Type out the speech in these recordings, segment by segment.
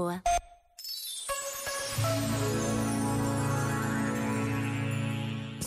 Lisboa.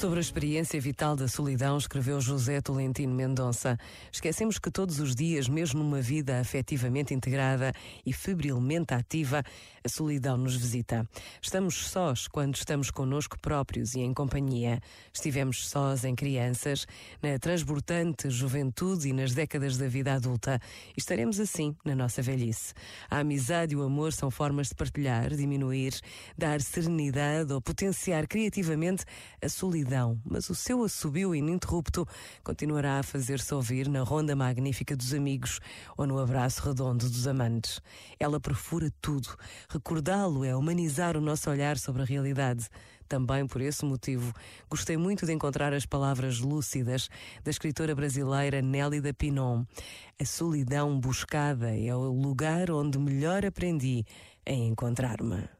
Sobre a experiência vital da solidão, escreveu José Tolentino Mendonça. Esquecemos que todos os dias, mesmo numa vida afetivamente integrada e febrilmente ativa, a solidão nos visita. Estamos sós quando estamos conosco próprios e em companhia. Estivemos sós em crianças, na transbordante juventude e nas décadas da vida adulta. E estaremos assim na nossa velhice. A amizade e o amor são formas de partilhar, diminuir, dar serenidade ou potenciar criativamente a solidão mas o seu assobio ininterrupto continuará a fazer-se ouvir na ronda magnífica dos amigos ou no abraço redondo dos amantes. Ela perfura tudo. Recordá-lo é humanizar o nosso olhar sobre a realidade. Também por esse motivo, gostei muito de encontrar as palavras lúcidas da escritora brasileira Nélida Pinon. A solidão buscada é o lugar onde melhor aprendi a encontrar-me.